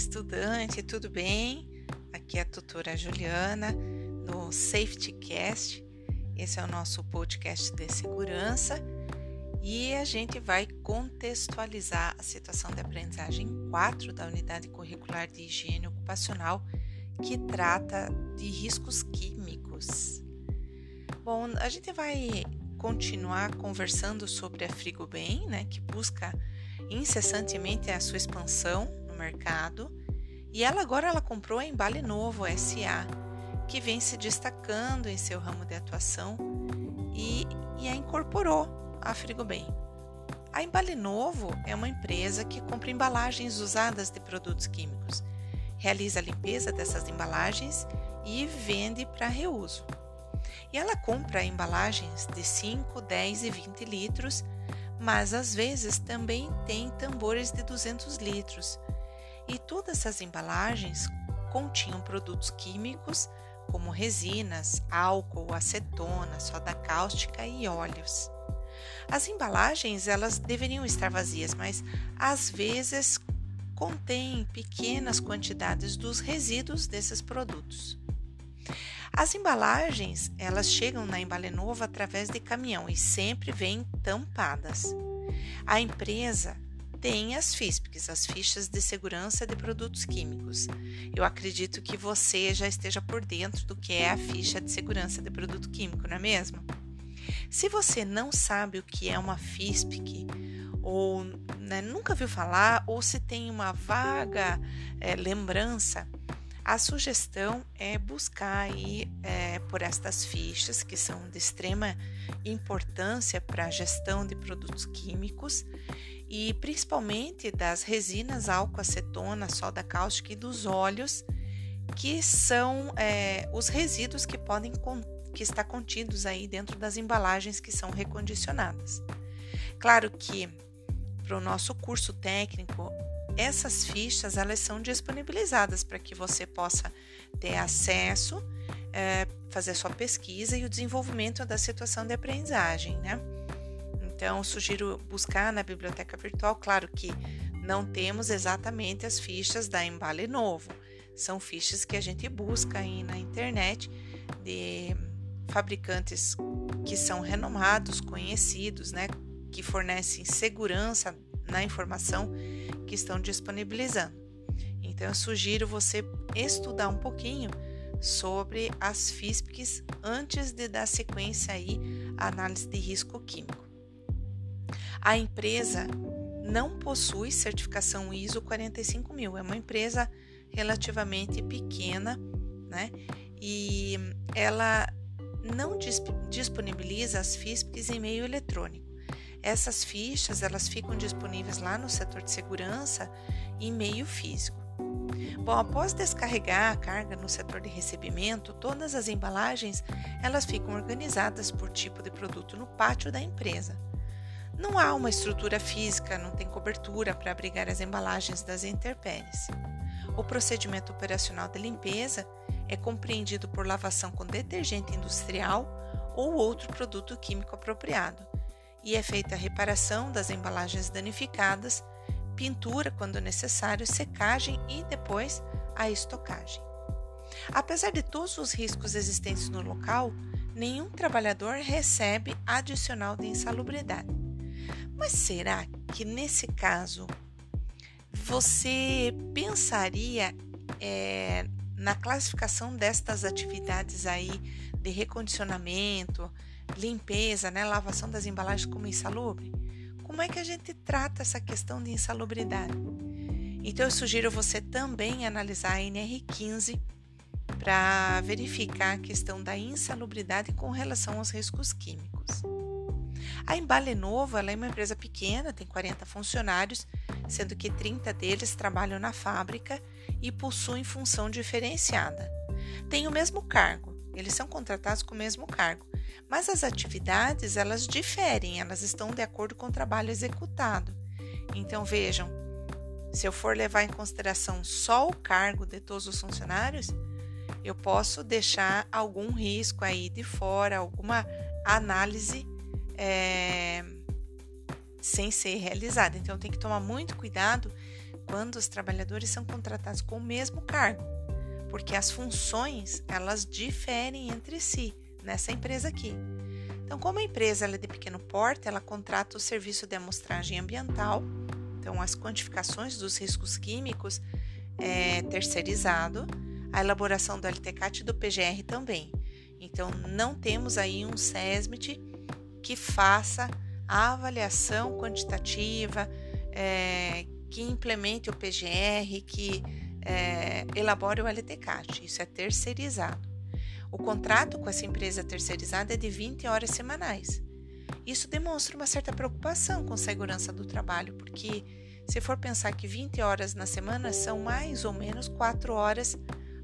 estudante, tudo bem? Aqui é a tutora Juliana no Safety Cast. Esse é o nosso podcast de segurança e a gente vai contextualizar a situação de aprendizagem 4 da unidade curricular de higiene ocupacional que trata de riscos químicos. Bom, a gente vai continuar conversando sobre a Frigobem, né, que busca incessantemente a sua expansão mercado. E ela agora ela comprou a Embale Novo SA, que vem se destacando em seu ramo de atuação e, e a incorporou à Frigobem. A Embale Novo é uma empresa que compra embalagens usadas de produtos químicos, realiza a limpeza dessas embalagens e vende para reuso. E ela compra embalagens de 5, 10 e 20 litros mas às vezes também tem tambores de 200 litros. E todas essas embalagens continham produtos químicos como resinas, álcool, acetona, soda cáustica e óleos. As embalagens elas deveriam estar vazias, mas às vezes contêm pequenas quantidades dos resíduos desses produtos. As embalagens, elas chegam na Embalenova através de caminhão e sempre vêm tampadas. A empresa tem as FISPs, as fichas de segurança de produtos químicos. Eu acredito que você já esteja por dentro do que é a ficha de segurança de produto químico, não é mesmo? Se você não sabe o que é uma FISPIC, ou né, nunca viu falar, ou se tem uma vaga é, lembrança, a sugestão é buscar aí é, por estas fichas que são de extrema importância para a gestão de produtos químicos e principalmente das resinas álcool acetona, soda cáustica e dos óleos, que são é, os resíduos que podem que está contidos aí dentro das embalagens que são recondicionadas. Claro que para o nosso curso técnico essas fichas elas são disponibilizadas para que você possa ter acesso, é, fazer sua pesquisa e o desenvolvimento da situação de aprendizagem, né? Então, sugiro buscar na biblioteca virtual, claro que não temos exatamente as fichas da Embale Novo, são fichas que a gente busca aí na internet de fabricantes que são renomados, conhecidos, né, que fornecem segurança na informação que estão disponibilizando. Então, eu sugiro você estudar um pouquinho sobre as FISPs antes de dar sequência aí à análise de risco químico. A empresa não possui certificação ISO 45000, é uma empresa relativamente pequena, né? E ela não disponibiliza as FISPs em meio eletrônico. Essas fichas elas ficam disponíveis lá no setor de segurança em meio físico. Bom, após descarregar a carga no setor de recebimento, todas as embalagens elas ficam organizadas por tipo de produto no pátio da empresa. Não há uma estrutura física, não tem cobertura para abrigar as embalagens das intempéries. O procedimento operacional de limpeza é compreendido por lavação com detergente industrial ou outro produto químico apropriado, e é feita a reparação das embalagens danificadas, pintura quando necessário, secagem e depois a estocagem. Apesar de todos os riscos existentes no local, nenhum trabalhador recebe adicional de insalubridade. Mas será que nesse caso você pensaria é, na classificação destas atividades aí de recondicionamento, limpeza, né, lavação das embalagens como insalubre, como é que a gente trata essa questão de insalubridade? Então eu sugiro você também analisar a NR15 para verificar a questão da insalubridade com relação aos riscos químicos. A Embale Novo é uma empresa pequena, tem 40 funcionários, sendo que 30 deles trabalham na fábrica e possuem função diferenciada. Tem o mesmo cargo, eles são contratados com o mesmo cargo, mas as atividades elas diferem, elas estão de acordo com o trabalho executado. Então vejam, se eu for levar em consideração só o cargo de todos os funcionários, eu posso deixar algum risco aí de fora, alguma análise é, sem ser realizada. Então tem que tomar muito cuidado quando os trabalhadores são contratados com o mesmo cargo, porque as funções elas diferem entre si nessa empresa aqui. Então, como a empresa é de pequeno porte, ela contrata o serviço de amostragem ambiental, então as quantificações dos riscos químicos é terceirizado, a elaboração do LTCAT e do PGR também. Então, não temos aí um SESMIT que faça a avaliação quantitativa, é, que implemente o PGR, que é, elabore o LTCAT. Isso é terceirizado. O contrato com essa empresa terceirizada é de 20 horas semanais. Isso demonstra uma certa preocupação com segurança do trabalho, porque se for pensar que 20 horas na semana são mais ou menos 4 horas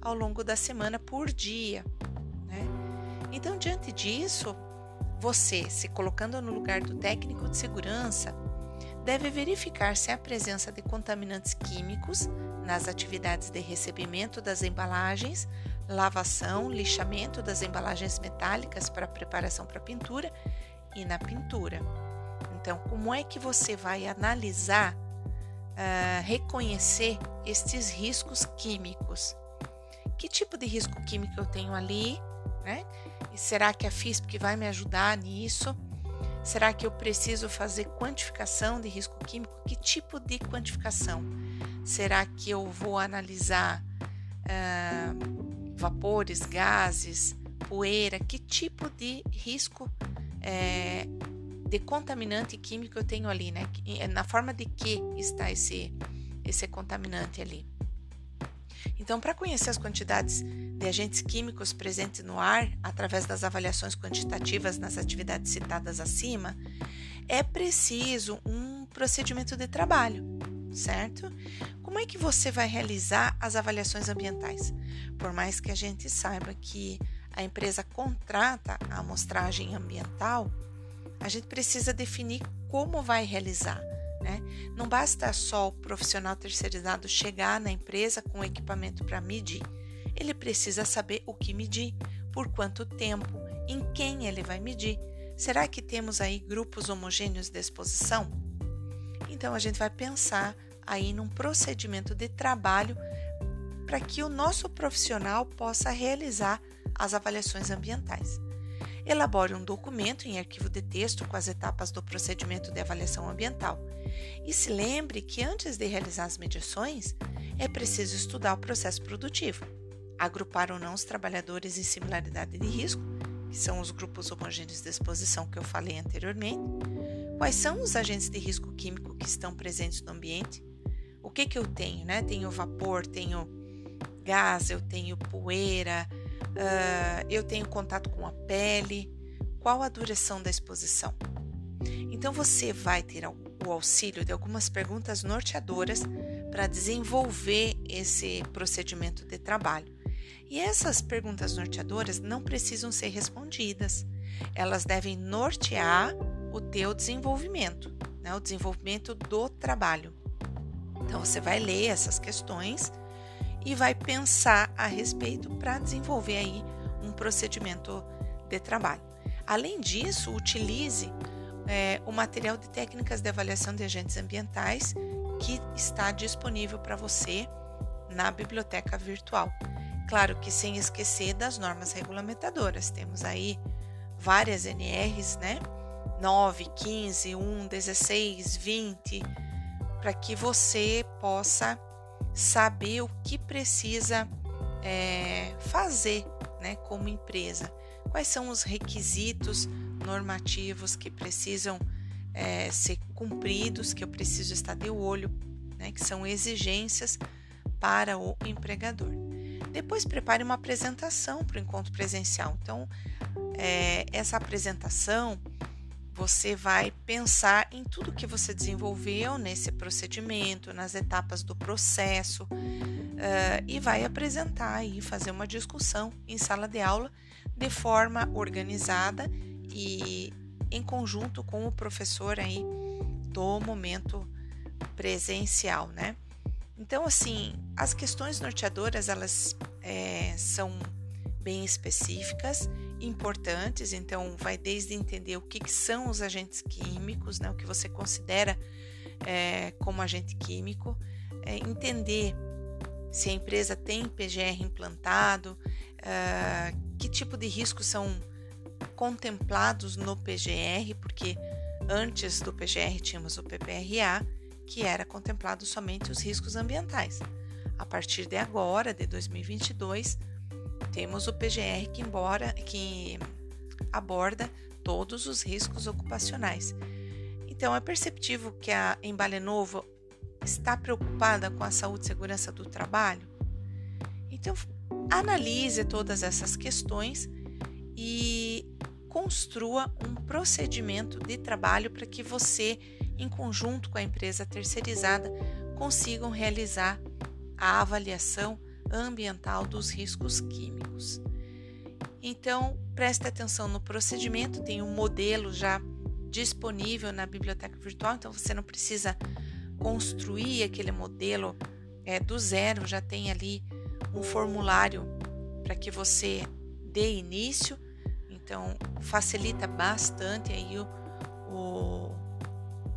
ao longo da semana por dia. Né? Então, diante disso, você, se colocando no lugar do técnico de segurança, deve verificar se há presença de contaminantes químicos nas atividades de recebimento das embalagens lavação, lixamento das embalagens metálicas para preparação para pintura e na pintura. Então, como é que você vai analisar, uh, reconhecer estes riscos químicos? Que tipo de risco químico eu tenho ali? Né? E será que a FISP vai me ajudar nisso? Será que eu preciso fazer quantificação de risco químico? Que tipo de quantificação? Será que eu vou analisar uh, vapores, gases, poeira, que tipo de risco é, de contaminante químico eu tenho ali, né? É, na forma de que está esse, esse contaminante ali. Então, para conhecer as quantidades de agentes químicos presentes no ar, através das avaliações quantitativas nas atividades citadas acima, é preciso um procedimento de trabalho, certo? Como é que você vai realizar as avaliações ambientais? Por mais que a gente saiba que a empresa contrata a amostragem ambiental, a gente precisa definir como vai realizar. Né? Não basta só o profissional terceirizado chegar na empresa com equipamento para medir. Ele precisa saber o que medir, por quanto tempo, em quem ele vai medir. Será que temos aí grupos homogêneos de exposição? Então a gente vai pensar aí num procedimento de trabalho para que o nosso profissional possa realizar as avaliações ambientais. Elabore um documento em arquivo de texto com as etapas do procedimento de avaliação ambiental. E se lembre que antes de realizar as medições, é preciso estudar o processo produtivo, agrupar ou não os trabalhadores em similaridade de risco, que são os grupos homogêneos de exposição que eu falei anteriormente, quais são os agentes de risco químico que estão presentes no ambiente, o que, que eu tenho, né? Tenho vapor, tenho gás, eu tenho poeira, uh, eu tenho contato com a pele. Qual a duração da exposição? Então você vai ter o auxílio de algumas perguntas norteadoras para desenvolver esse procedimento de trabalho. E essas perguntas norteadoras não precisam ser respondidas. Elas devem nortear o teu desenvolvimento, né? o desenvolvimento do trabalho. Então você vai ler essas questões e vai pensar a respeito para desenvolver aí um procedimento de trabalho. Além disso, utilize é, o material de técnicas de avaliação de agentes ambientais que está disponível para você na biblioteca virtual. Claro que sem esquecer das normas regulamentadoras. Temos aí várias NRs, né? 9, 15, 1, 16, 20 para que você possa saber o que precisa é, fazer né, como empresa. Quais são os requisitos normativos que precisam é, ser cumpridos, que eu preciso estar de olho, né, que são exigências para o empregador. Depois prepare uma apresentação para o encontro presencial. Então, é, essa apresentação você vai pensar em tudo que você desenvolveu nesse procedimento, nas etapas do processo, uh, e vai apresentar e fazer uma discussão em sala de aula de forma organizada e em conjunto com o professor aí do momento presencial, né? Então, assim, as questões norteadoras elas é, são bem específicas importantes, então vai desde entender o que, que são os agentes químicos, né, o que você considera é, como agente químico, é, entender se a empresa tem PGR implantado, uh, que tipo de riscos são contemplados no PGR, porque antes do PGR tínhamos o PPRA, que era contemplado somente os riscos ambientais. A partir de agora, de 2022, temos o PGR que, embora, que aborda todos os riscos ocupacionais. Então, é perceptível que a Embale Novo está preocupada com a saúde e segurança do trabalho? Então, analise todas essas questões e construa um procedimento de trabalho para que você, em conjunto com a empresa terceirizada, consigam realizar a avaliação ambiental dos riscos químicos. Então, preste atenção no procedimento, tem um modelo já disponível na biblioteca virtual, então você não precisa construir aquele modelo é, do zero, já tem ali um formulário para que você dê início, então facilita bastante aí o, o,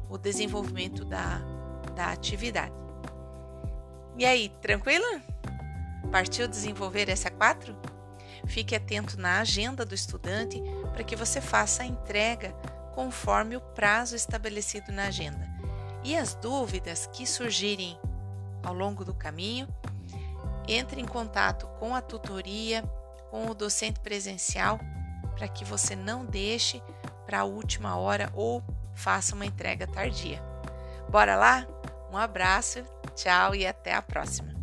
o desenvolvimento da, da atividade. E aí, tranquilo? Partiu desenvolver essa 4? Fique atento na agenda do estudante para que você faça a entrega conforme o prazo estabelecido na agenda e as dúvidas que surgirem ao longo do caminho, entre em contato com a tutoria, com o docente presencial, para que você não deixe para a última hora ou faça uma entrega tardia. Bora lá? Um abraço, tchau e até a próxima!